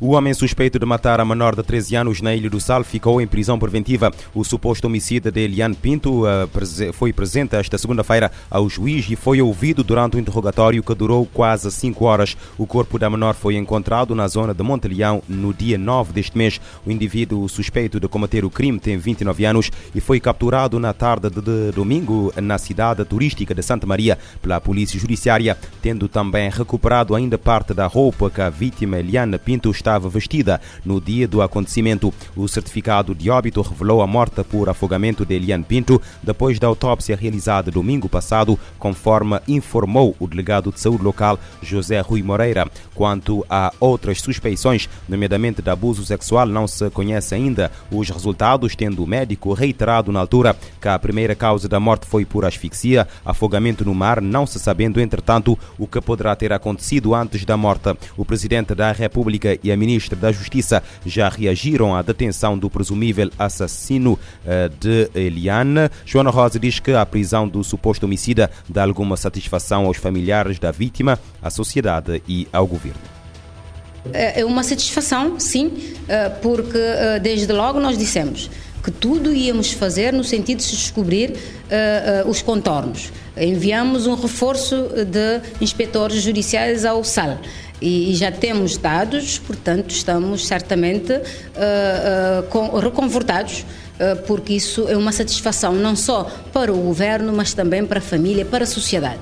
O homem suspeito de matar a menor de 13 anos na Ilha do Sal ficou em prisão preventiva. O suposto homicida de Eliane Pinto uh, foi presente esta segunda-feira ao juiz e foi ouvido durante o interrogatório que durou quase 5 horas. O corpo da menor foi encontrado na zona de Monteleão no dia 9 deste mês. O indivíduo suspeito de cometer o crime tem 29 anos e foi capturado na tarde de domingo na cidade turística de Santa Maria pela Polícia Judiciária, tendo também recuperado ainda parte da roupa que a vítima Eliane Pinto estava vestida no dia do acontecimento. O certificado de óbito revelou a morte por afogamento de Eliane Pinto depois da autópsia realizada domingo passado, conforme informou o delegado de saúde local José Rui Moreira. Quanto a outras suspeições, nomeadamente de abuso sexual, não se conhece ainda os resultados, tendo o médico reiterado na altura que a primeira causa da morte foi por asfixia, afogamento no mar, não se sabendo, entretanto, o que poderá ter acontecido antes da morte. O presidente da República e a ministra da Justiça já reagiram à detenção do presumível assassino eh, de Eliane. Joana Rosa diz que a prisão do suposto homicida dá alguma satisfação aos familiares da vítima, à sociedade e ao governo. É, é uma satisfação, sim, eh, porque eh, desde logo nós dissemos que tudo íamos fazer no sentido de se descobrir uh, uh, os contornos. Enviamos um reforço de inspectores judiciais ao SAL e, e já temos dados, portanto, estamos certamente uh, uh, com, reconfortados uh, porque isso é uma satisfação não só para o governo, mas também para a família, para a sociedade.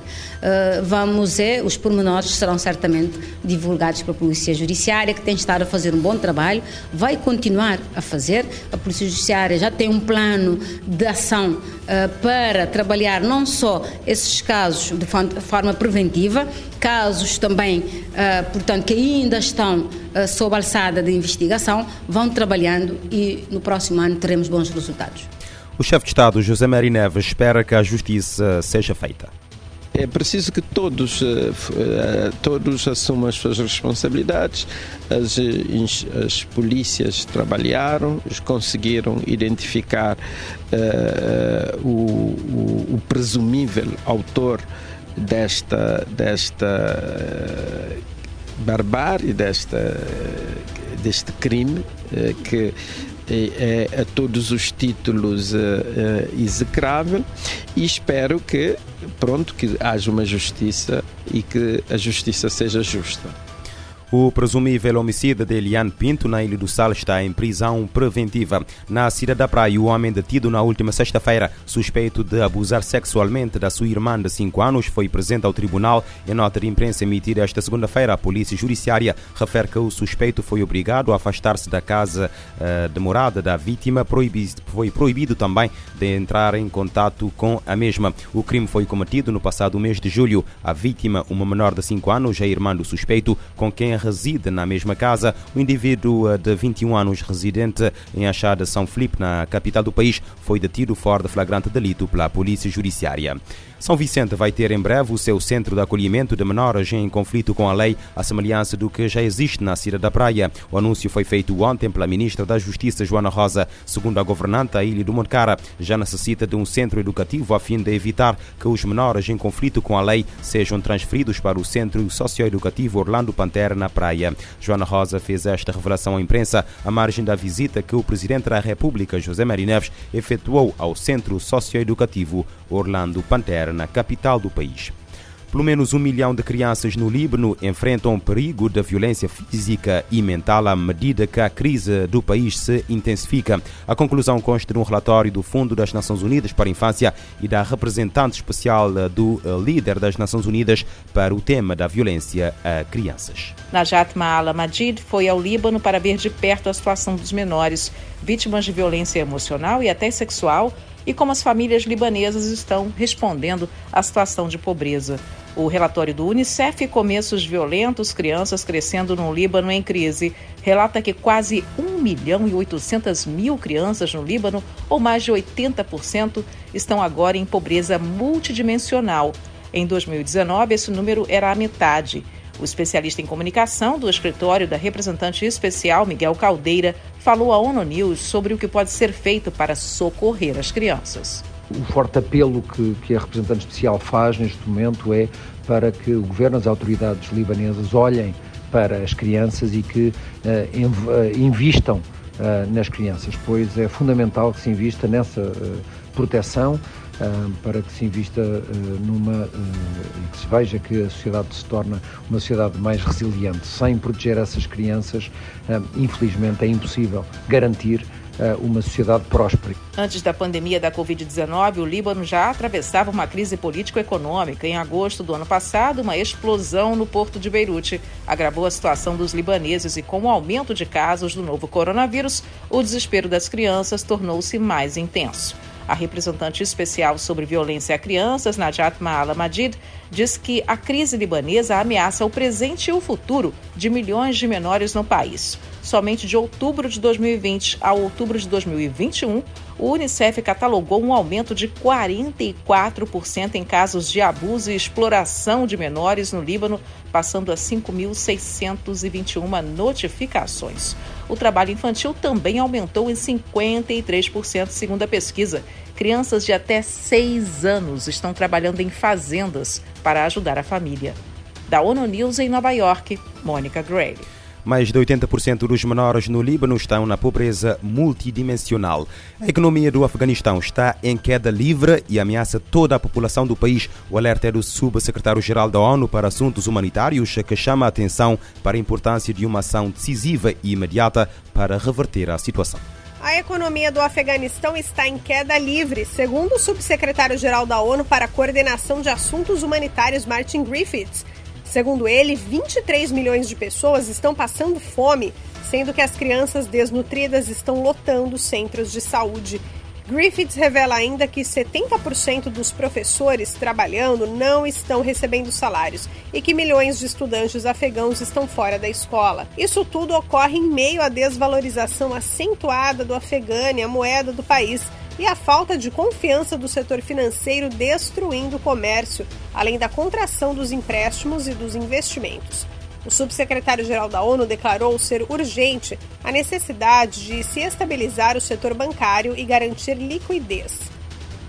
Vamos ver, os pormenores serão certamente divulgados pela Polícia Judiciária, que tem estado a fazer um bom trabalho, vai continuar a fazer. A Polícia Judiciária já tem um plano de ação para trabalhar não só esses casos de forma preventiva, casos também, uh, portanto, que ainda estão uh, sob alçada de investigação, vão trabalhando e no próximo ano teremos bons resultados. O chefe de Estado, José Maria Neves, espera que a justiça seja feita. É preciso que todos, todos assumam as suas responsabilidades. As, as polícias trabalharam, conseguiram identificar uh, o, o, o presumível autor desta, desta eh, barbárie, desta, deste crime eh, que é, é a todos os títulos uh, uh, execrável e espero que pronto que haja uma justiça e que a justiça seja justa. O presumível homicida de Eliane Pinto na Ilha do Sal está em prisão preventiva. Na cidade da Praia, o homem detido na última sexta-feira, suspeito de abusar sexualmente da sua irmã de 5 anos, foi presente ao tribunal. Em nota de imprensa emitida esta segunda-feira, a Polícia Judiciária refere que o suspeito foi obrigado a afastar-se da casa uh, de morada da vítima. Proibido, foi proibido também de entrar em contato com a mesma. O crime foi cometido no passado mês de julho. A vítima, uma menor de 5 anos, é irmã do suspeito, com quem reside na mesma casa. O indivíduo eh, de 21 anos, residente em Achada, São Felipe, na capital do país, foi detido fora de flagrante delito pela Polícia Judiciária. São Vicente vai ter em breve o seu centro de acolhimento de menores em conflito com a lei, à semelhança do que já existe na Cidade da Praia. O anúncio foi feito ontem pela Ministra da Justiça, Joana Rosa. Segundo a governanta, a Ilha do Moncara já necessita de um centro educativo a fim de evitar que os menores em conflito com a lei sejam transferidos para o Centro Socioeducativo Orlando Pantera, na Praia. Joana Rosa fez esta revelação à imprensa à margem da visita que o Presidente da República, José Maria Neves, efetuou ao Centro Socioeducativo Orlando Pantera na capital do país. Pelo menos um milhão de crianças no Líbano enfrentam perigo da violência física e mental à medida que a crise do país se intensifica. A conclusão consta de um relatório do Fundo das Nações Unidas para a Infância e da representante especial do líder das Nações Unidas para o tema da violência a crianças. Najat Maala Majid foi ao Líbano para ver de perto a situação dos menores vítimas de violência emocional e até sexual e como as famílias libanesas estão respondendo à situação de pobreza. O relatório do Unicef, Começos Violentos, Crianças Crescendo no Líbano em Crise, relata que quase 1 milhão e 800 mil crianças no Líbano, ou mais de 80%, estão agora em pobreza multidimensional. Em 2019, esse número era a metade. O especialista em comunicação do escritório da representante especial, Miguel Caldeira, falou à ONU News sobre o que pode ser feito para socorrer as crianças. O forte apelo que, que a representante especial faz neste momento é para que o governo, as autoridades libanesas olhem para as crianças e que invistam nas crianças, pois é fundamental que se invista nessa proteção para que se invista numa e que se veja que a sociedade se torna uma sociedade mais resiliente. Sem proteger essas crianças, infelizmente é impossível garantir uma sociedade próspera. Antes da pandemia da Covid-19, o Líbano já atravessava uma crise político-econômica. Em agosto do ano passado, uma explosão no porto de Beirute agravou a situação dos libaneses e, com o aumento de casos do novo coronavírus, o desespero das crianças tornou-se mais intenso. A representante especial sobre violência a crianças, Najat Maala Madid, diz que a crise libanesa ameaça o presente e o futuro de milhões de menores no país. Somente de outubro de 2020 a outubro de 2021, o Unicef catalogou um aumento de 44% em casos de abuso e exploração de menores no Líbano, passando a 5.621 notificações. O trabalho infantil também aumentou em 53%, segundo a pesquisa. Crianças de até 6 anos estão trabalhando em fazendas para ajudar a família. Da ONU News em Nova York, Mônica Gray. Mais de 80% dos menores no Líbano estão na pobreza multidimensional. A economia do Afeganistão está em queda livre e ameaça toda a população do país. O alerta é do subsecretário-geral da ONU para Assuntos Humanitários, que chama a atenção para a importância de uma ação decisiva e imediata para reverter a situação. A economia do Afeganistão está em queda livre, segundo o subsecretário-geral da ONU para a Coordenação de Assuntos Humanitários, Martin Griffiths. Segundo ele, 23 milhões de pessoas estão passando fome, sendo que as crianças desnutridas estão lotando centros de saúde. Griffiths revela ainda que 70% dos professores trabalhando não estão recebendo salários e que milhões de estudantes afegãos estão fora da escola. Isso tudo ocorre em meio à desvalorização acentuada do Afegânia, a moeda do país e a falta de confiança do setor financeiro destruindo o comércio, além da contração dos empréstimos e dos investimentos. O subsecretário-geral da ONU declarou ser urgente a necessidade de se estabilizar o setor bancário e garantir liquidez.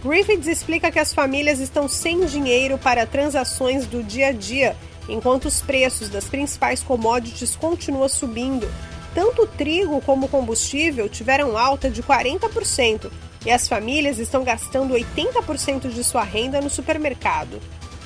Griffiths explica que as famílias estão sem dinheiro para transações do dia a dia, enquanto os preços das principais commodities continuam subindo. Tanto o trigo como o combustível tiveram alta de 40%, e as famílias estão gastando 80% de sua renda no supermercado.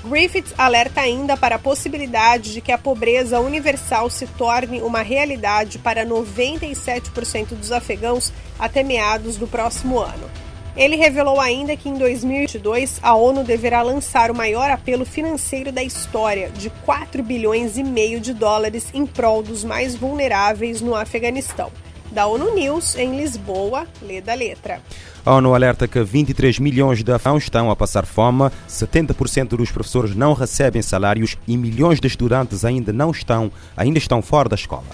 Griffiths alerta ainda para a possibilidade de que a pobreza universal se torne uma realidade para 97% dos afegãos até meados do próximo ano. Ele revelou ainda que em 2022 a ONU deverá lançar o maior apelo financeiro da história, de 4 bilhões e meio de dólares em prol dos mais vulneráveis no Afeganistão. Da ONU News, em Lisboa, lê da letra. A ONU alerta que 23 milhões de afegãos estão a passar fome, 70% dos professores não recebem salários e milhões de estudantes ainda não estão, ainda estão fora da escola.